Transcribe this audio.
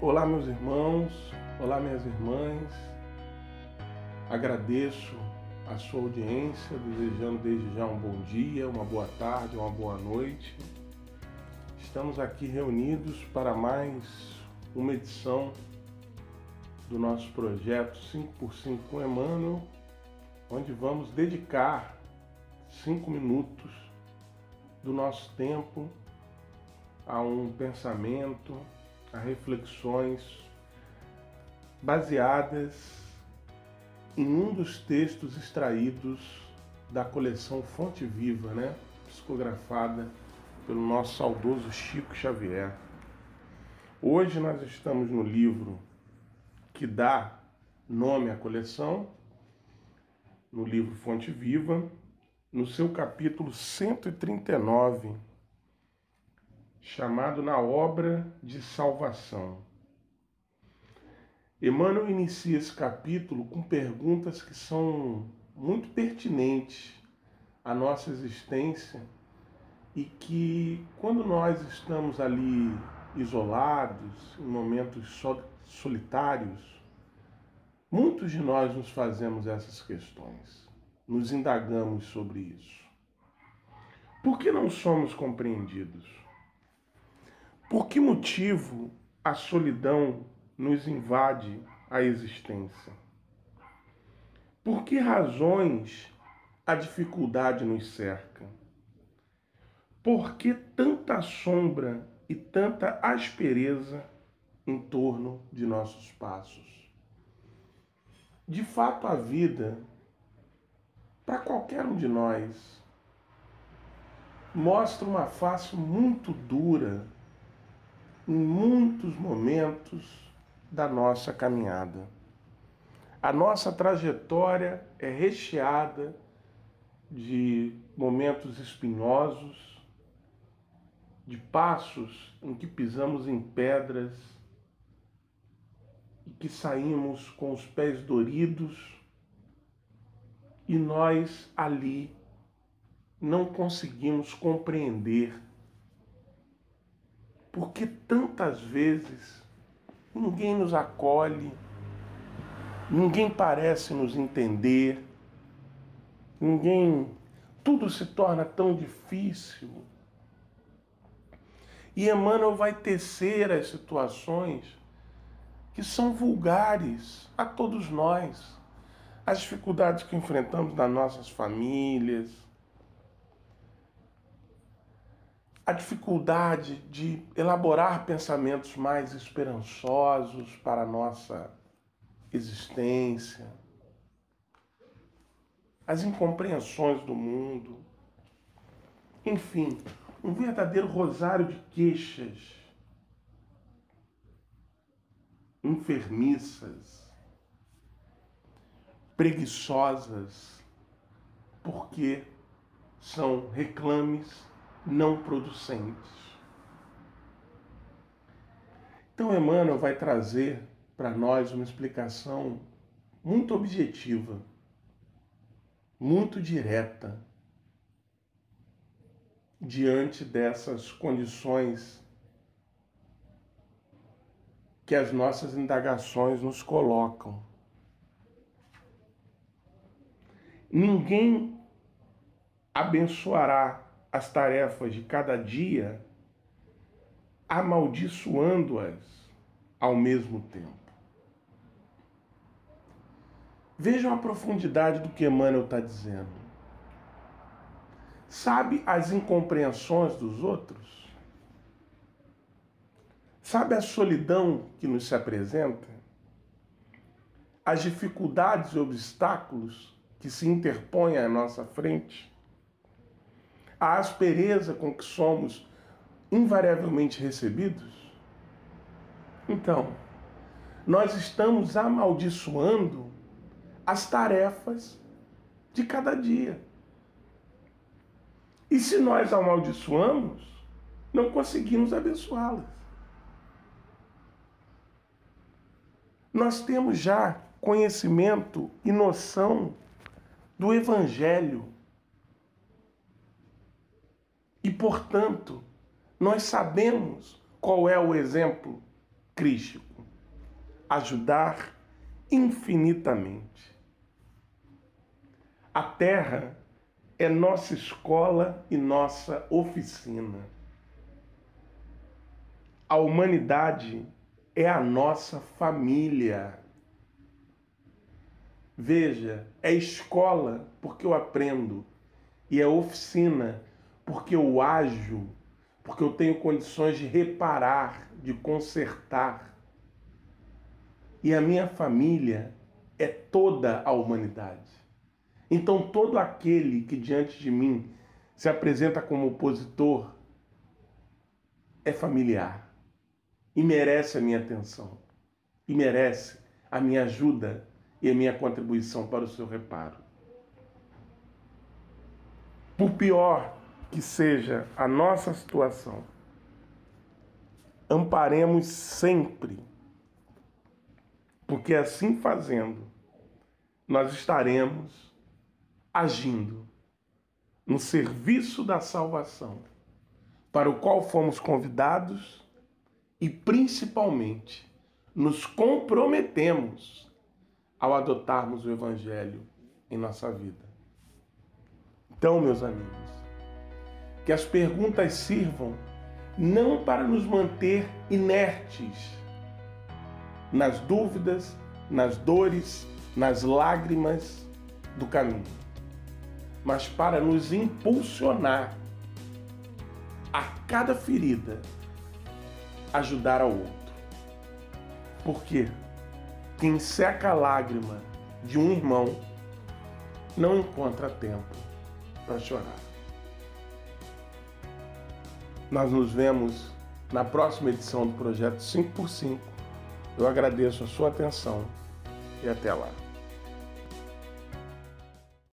Olá, meus irmãos, olá, minhas irmãs. Agradeço a sua audiência, desejando desde já um bom dia, uma boa tarde, uma boa noite. Estamos aqui reunidos para mais uma edição do nosso projeto 5x5 com Emmanuel, onde vamos dedicar cinco minutos do nosso tempo a um pensamento, a reflexões baseadas em um dos textos extraídos da coleção Fonte Viva, né? psicografada pelo nosso saudoso Chico Xavier. Hoje nós estamos no livro que dá nome à coleção, no livro Fonte Viva, no seu capítulo 139 chamado Na Obra de Salvação. Emmanuel inicia esse capítulo com perguntas que são muito pertinentes à nossa existência e que, quando nós estamos ali isolados, em momentos solitários, muitos de nós nos fazemos essas questões, nos indagamos sobre isso. Por que não somos compreendidos? Por que motivo a solidão nos invade a existência? Por que razões a dificuldade nos cerca? Por que tanta sombra e tanta aspereza em torno de nossos passos? De fato, a vida, para qualquer um de nós, mostra uma face muito dura em muitos momentos da nossa caminhada. A nossa trajetória é recheada de momentos espinhosos, de passos em que pisamos em pedras e que saímos com os pés doridos e nós ali não conseguimos compreender porque tantas vezes ninguém nos acolhe, ninguém parece nos entender, ninguém. Tudo se torna tão difícil. E Emmanuel vai tecer as situações que são vulgares a todos nós. As dificuldades que enfrentamos nas nossas famílias, a dificuldade de elaborar pensamentos mais esperançosos para a nossa existência, as incompreensões do mundo, enfim, um verdadeiro rosário de queixas. Enfermiças, preguiçosas, porque são reclames não producentes. Então, Emmanuel vai trazer para nós uma explicação muito objetiva, muito direta, diante dessas condições que as nossas indagações nos colocam. Ninguém abençoará as tarefas de cada dia, amaldiçoando-as ao mesmo tempo. Vejam a profundidade do que Emmanuel está dizendo. Sabe as incompreensões dos outros? Sabe a solidão que nos se apresenta? As dificuldades e obstáculos que se interpõem à nossa frente? A aspereza com que somos invariavelmente recebidos? Então, nós estamos amaldiçoando as tarefas de cada dia. E se nós amaldiçoamos, não conseguimos abençoá-las. Nós temos já conhecimento e noção do Evangelho e, portanto, nós sabemos qual é o exemplo crístico. ajudar infinitamente. A Terra é nossa escola e nossa oficina. A humanidade é a nossa família. Veja, é escola porque eu aprendo, e é oficina porque eu ajo, porque eu tenho condições de reparar, de consertar. E a minha família é toda a humanidade. Então, todo aquele que diante de mim se apresenta como opositor é familiar e merece a minha atenção, e merece a minha ajuda e a minha contribuição para o seu reparo. Por pior que seja a nossa situação, amparemos sempre, porque assim fazendo, nós estaremos agindo no serviço da salvação, para o qual fomos convidados e principalmente nos comprometemos ao adotarmos o Evangelho em nossa vida. Então, meus amigos, que as perguntas sirvam não para nos manter inertes nas dúvidas, nas dores, nas lágrimas do caminho mas para nos impulsionar a cada ferida ajudar ao outro. Porque quem seca a lágrima de um irmão não encontra tempo para chorar. Nós nos vemos na próxima edição do projeto 5x5. Eu agradeço a sua atenção e até lá.